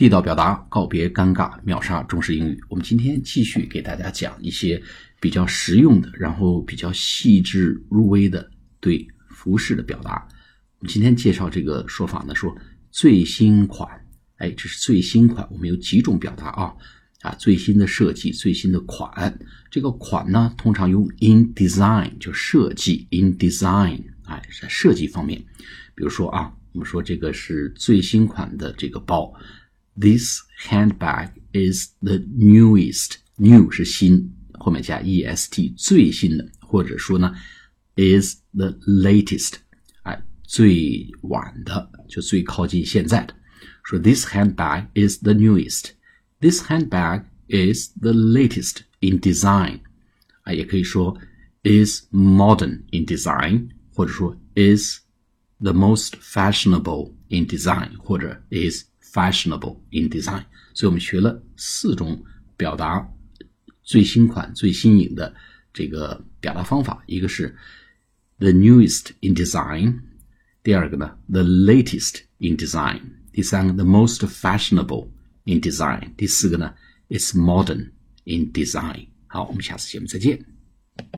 地道表达，告别尴尬，秒杀中式英语。我们今天继续给大家讲一些比较实用的，然后比较细致入微的对服饰的表达。我们今天介绍这个说法呢，说最新款，哎，这是最新款。我们有几种表达啊？啊，最新的设计，最新的款。这个款呢，通常用 in design 就设计 in design，哎，在设计方面。比如说啊，我们说这个是最新款的这个包 ，This handbag is the newest。new 是新，后面加 est 最新的，或者说呢，is the latest，哎，最晚的，就最靠近现在的。说 This handbag is the newest。This handbag is the latest in design，啊，也可以说 is modern in design，或者说 is the most fashionable in design，或者 is fashionable in design。所以我们学了四种表达最新款、最新颖的这个表达方法，一个是 the newest in design，第二个呢 the latest in design，第三个 the most fashionable。in design。第四个呢，it's modern in design。好，我们下次节目再见。